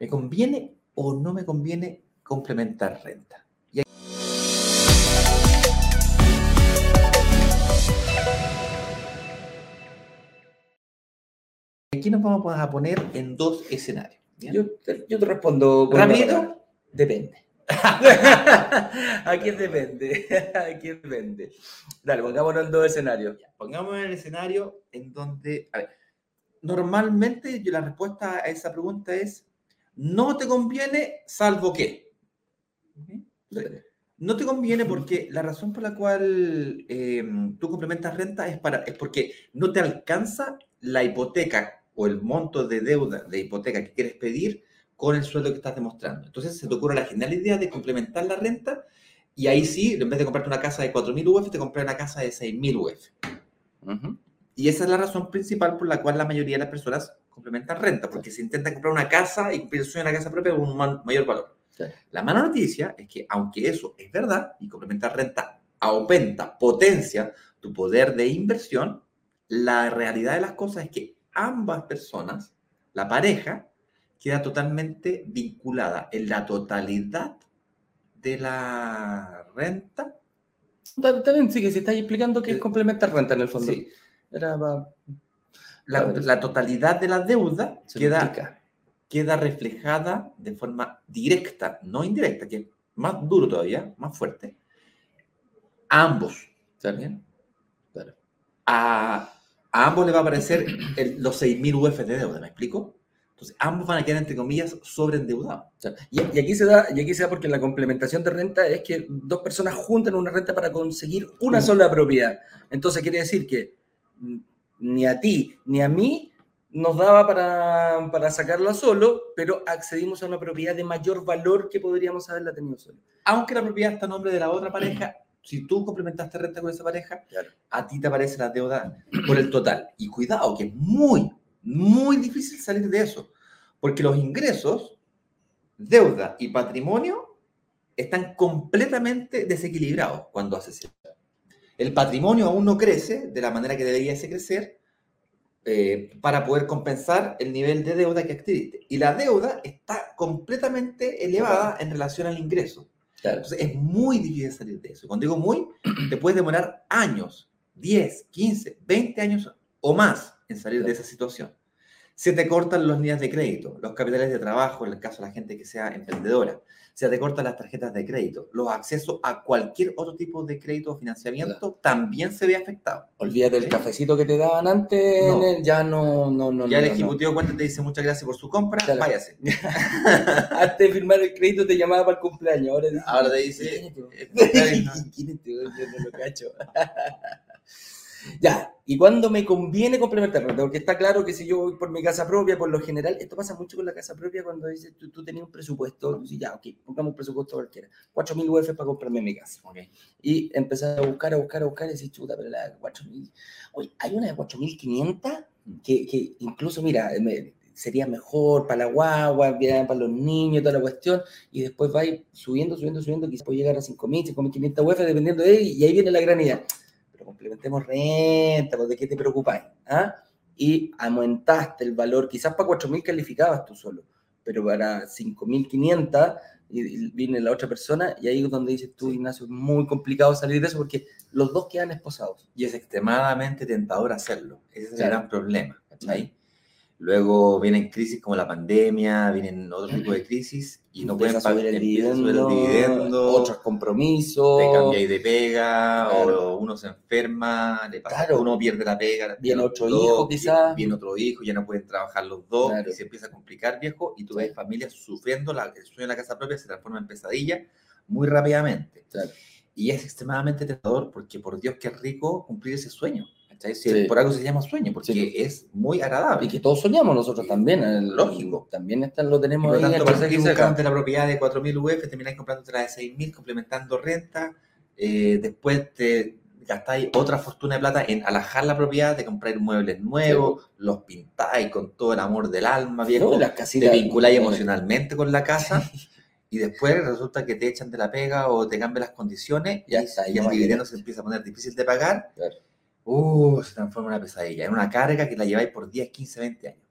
¿Me conviene o no me conviene complementar renta? Y aquí nos vamos a poner en dos escenarios. Yo te, yo te respondo. Rápido, depende. Aquí depende. Aquí depende. Dale, pongámonos en dos escenarios. Pongamos en el escenario en donde, a ver, normalmente yo la respuesta a esa pregunta es, no te conviene salvo que. No te conviene porque la razón por la cual eh, tú complementas renta es, para, es porque no te alcanza la hipoteca o el monto de deuda de hipoteca que quieres pedir con el sueldo que estás demostrando. Entonces se te ocurre la genial idea de complementar la renta y ahí sí, en vez de comprarte una casa de 4.000 UF, te compras una casa de 6.000 UF. Y esa es la razón principal por la cual la mayoría de las personas complementan renta, porque se intenta comprar una casa y cumplir el sueño de una casa propia con un mayor valor. La mala noticia es que aunque eso es verdad y complementar renta aumenta, potencia tu poder de inversión, la realidad de las cosas es que ambas personas, la pareja, queda totalmente vinculada en la totalidad de la renta. También sí, que se está explicando que es complementar renta en el fondo. Sí. La, totalidad de la deuda queda, queda reflejada de forma directa, no indirecta, que es más duro todavía, más fuerte, a ambos. ¿Está bien? A, a ambos le va a aparecer los 6.000 UF de deuda, ¿me explico? Entonces, ambos van a quedar, entre comillas, sobreendeudados. y, y, aquí se da, y aquí se da porque la complementación de renta es que dos personas juntan una renta para conseguir una sola propiedad. Entonces, quiere decir que ni a ti ni a mí nos daba para, para sacarla solo, pero accedimos a una propiedad de mayor valor que podríamos haberla tenido solo. Aunque la propiedad está a nombre de la otra pareja, si tú complementaste renta con esa pareja, a ti te aparece la deuda por el total. Y cuidado, que es muy, muy difícil salir de eso, porque los ingresos, deuda y patrimonio están completamente desequilibrados cuando haces eso. El patrimonio aún no crece de la manera que debería crecer eh, para poder compensar el nivel de deuda que adquiriste. Y la deuda está completamente elevada en relación al ingreso. Entonces es muy difícil salir de eso. Cuando digo muy, te puedes demorar años, 10, 15, 20 años o más en salir de esa situación. Se te cortan los líneas de crédito, los capitales de trabajo, en el caso de la gente que sea emprendedora. Se te cortan las tarjetas de crédito. Los accesos a cualquier otro tipo de crédito o financiamiento también se ve afectado. Olvídate del cafecito que te daban antes, ya no, no, no. Ya el ejecutivo cuenta te dice muchas gracias por su compra, váyase. antes de firmar el crédito te llamaba para el cumpleaños, ahora, ahora te dice... ¿Quién es No lo cacho. Ya, y cuando me conviene complementar porque está claro que si yo voy por mi casa propia, por lo general, esto pasa mucho con la casa propia cuando dices, tú, tú tenías un presupuesto, y ya, ok, compramos un presupuesto cualquiera, 4.000 UF para comprarme mi casa. Okay. Y empezar a buscar, a buscar, a buscar, y decir, chuta, pero la 4.000, oye, hay una de 4.500 que, que incluso, mira, me, sería mejor para la guagua, para los niños, toda la cuestión, y después va subiendo, subiendo, subiendo, quizás puede llegar a 5.000, 5.500 UF, dependiendo de él, y ahí viene la gran idea complementemos renta, pues, ¿de qué te preocupáis? ¿Ah? Y aumentaste el valor, quizás para 4.000 calificabas tú solo, pero para 5.500 y viene la otra persona y ahí es donde dices tú, Ignacio, es muy complicado salir de eso porque los dos quedan esposados. Y es extremadamente tentador hacerlo. Ese es el gran problema, ¿cachai? Luego vienen crisis como la pandemia, vienen otro tipo de crisis y no pueden pagar el dividendo, otros compromisos. Te cambiáis de pega, o uno se enferma, le pasa, uno pierde la pega. Viene otro hijo, quizás. Viene otro hijo, ya no pueden trabajar los dos, y se empieza a complicar, viejo, y tú ves familias sufriendo, la, el sueño de la casa propia se transforma en pesadilla muy rápidamente. Y es extremadamente tentador porque, por Dios, qué rico cumplir ese sueño. Por algo se llama sueño, porque es muy agradable. Y que todos soñamos nosotros también, el, lógico. También está, lo tenemos y por ahí. Tanto, buscando la propiedad de 4.000 UF, termináis comprando otra de 6.000, complementando renta. Eh, después te gastáis otra fortuna de plata en alajar la propiedad, de comprar muebles nuevos, los pintáis con todo el amor del alma, viejo. las te vinculáis emocionalmente con la casa. y después resulta que te echan de la pega o te cambian las condiciones y, y el dividendo se empieza a poner difícil de pagar. Claro uh, se transforma en una pesadilla, en una carga que la lleváis por 10, 15, 20 años.